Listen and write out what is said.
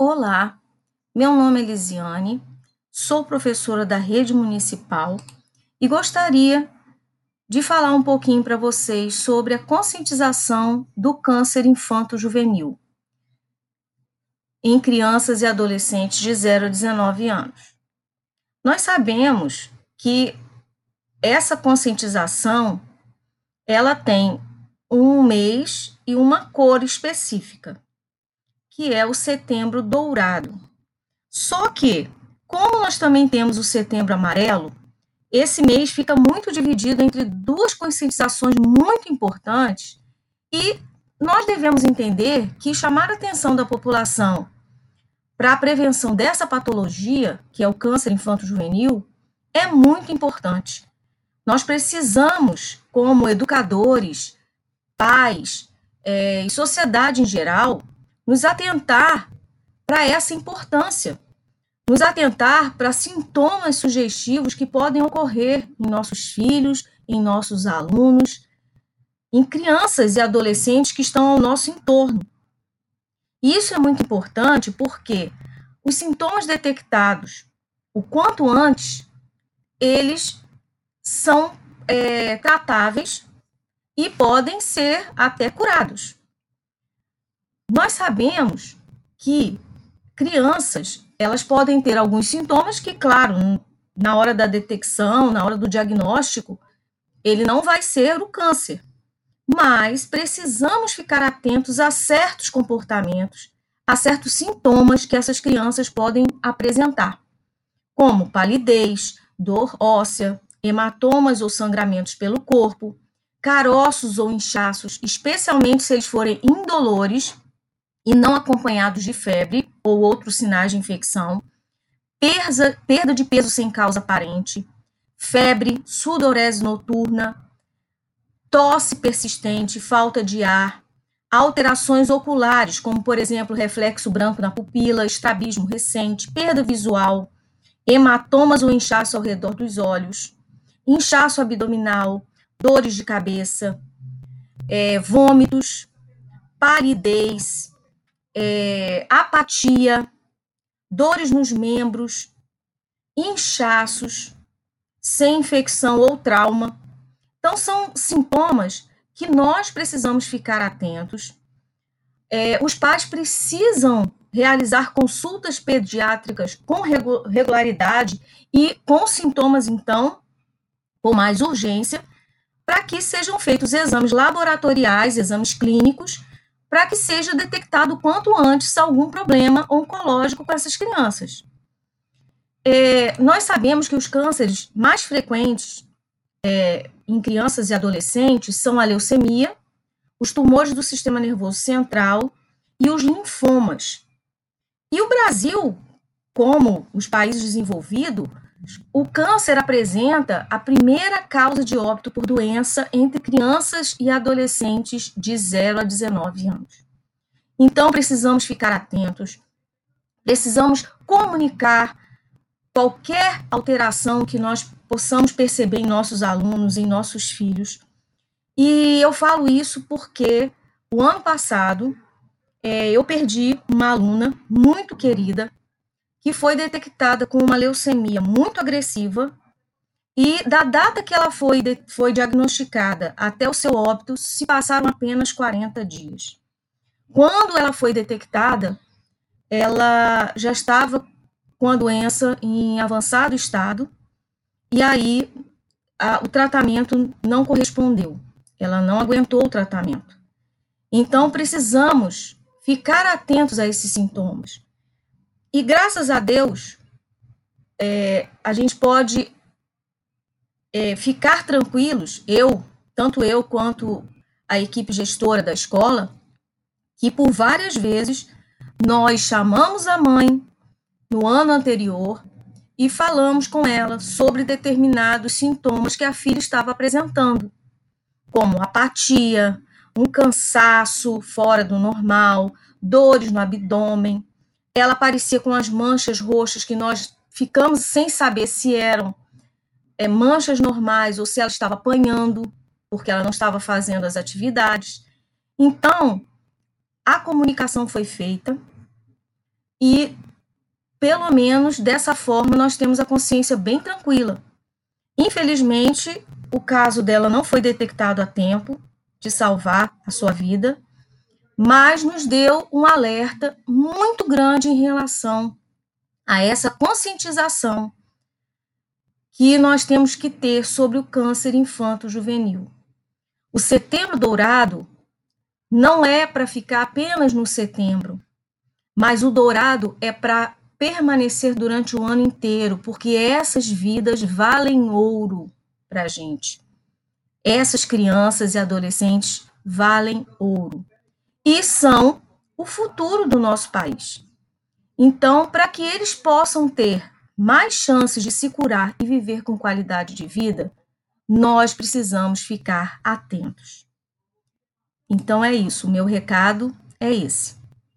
Olá, meu nome é Lisiane, sou professora da rede municipal e gostaria de falar um pouquinho para vocês sobre a conscientização do câncer infanto-juvenil em crianças e adolescentes de 0 a 19 anos. Nós sabemos que essa conscientização ela tem um mês e uma cor específica que é o Setembro Dourado. Só que, como nós também temos o Setembro Amarelo, esse mês fica muito dividido entre duas conscientizações muito importantes e nós devemos entender que chamar a atenção da população para a prevenção dessa patologia, que é o câncer infanto-juvenil, é muito importante. Nós precisamos, como educadores, pais é, e sociedade em geral, nos atentar para essa importância, nos atentar para sintomas sugestivos que podem ocorrer em nossos filhos, em nossos alunos, em crianças e adolescentes que estão ao nosso entorno. Isso é muito importante porque os sintomas detectados o quanto antes, eles são é, tratáveis e podem ser até curados. Nós sabemos que crianças, elas podem ter alguns sintomas que, claro, na hora da detecção, na hora do diagnóstico, ele não vai ser o câncer. Mas precisamos ficar atentos a certos comportamentos, a certos sintomas que essas crianças podem apresentar, como palidez, dor óssea, hematomas ou sangramentos pelo corpo, caroços ou inchaços, especialmente se eles forem indolores, e não acompanhados de febre ou outros sinais de infecção, perda, perda de peso sem causa aparente, febre, sudorese noturna, tosse persistente, falta de ar, alterações oculares, como por exemplo reflexo branco na pupila, estrabismo recente, perda visual, hematomas ou inchaço ao redor dos olhos, inchaço abdominal, dores de cabeça, é, vômitos, palidez, é, apatia, dores nos membros, inchaços, sem infecção ou trauma. Então, são sintomas que nós precisamos ficar atentos. É, os pais precisam realizar consultas pediátricas com regularidade e com sintomas, então, com mais urgência, para que sejam feitos exames laboratoriais, exames clínicos, para que seja detectado quanto antes algum problema oncológico com essas crianças. É, nós sabemos que os cânceres mais frequentes é, em crianças e adolescentes são a leucemia, os tumores do sistema nervoso central e os linfomas. E o Brasil, como os países desenvolvidos, o câncer apresenta a primeira causa de óbito por doença entre crianças e adolescentes de 0 a 19 anos. Então, precisamos ficar atentos, precisamos comunicar qualquer alteração que nós possamos perceber em nossos alunos, em nossos filhos. E eu falo isso porque o ano passado é, eu perdi uma aluna muito querida que foi detectada com uma leucemia muito agressiva e da data que ela foi, foi diagnosticada até o seu óbito se passaram apenas 40 dias. Quando ela foi detectada, ela já estava com a doença em avançado estado e aí a, o tratamento não correspondeu. Ela não aguentou o tratamento. Então precisamos ficar atentos a esses sintomas. E graças a Deus, é, a gente pode é, ficar tranquilos, eu, tanto eu quanto a equipe gestora da escola, que por várias vezes nós chamamos a mãe no ano anterior e falamos com ela sobre determinados sintomas que a filha estava apresentando, como apatia, um cansaço fora do normal, dores no abdômen, ela aparecia com as manchas roxas que nós ficamos sem saber se eram é, manchas normais ou se ela estava apanhando, porque ela não estava fazendo as atividades. Então, a comunicação foi feita, e pelo menos dessa forma nós temos a consciência bem tranquila. Infelizmente, o caso dela não foi detectado a tempo de salvar a sua vida, mas nos deu um alerta muito grande em relação a essa conscientização que nós temos que ter sobre o câncer infanto-juvenil. O setembro dourado não é para ficar apenas no setembro, mas o dourado é para permanecer durante o ano inteiro, porque essas vidas valem ouro para a gente. Essas crianças e adolescentes valem ouro e são o futuro do nosso país. Então, para que eles possam ter mais chances de se curar e viver com qualidade de vida, nós precisamos ficar atentos. Então é isso, o meu recado é esse.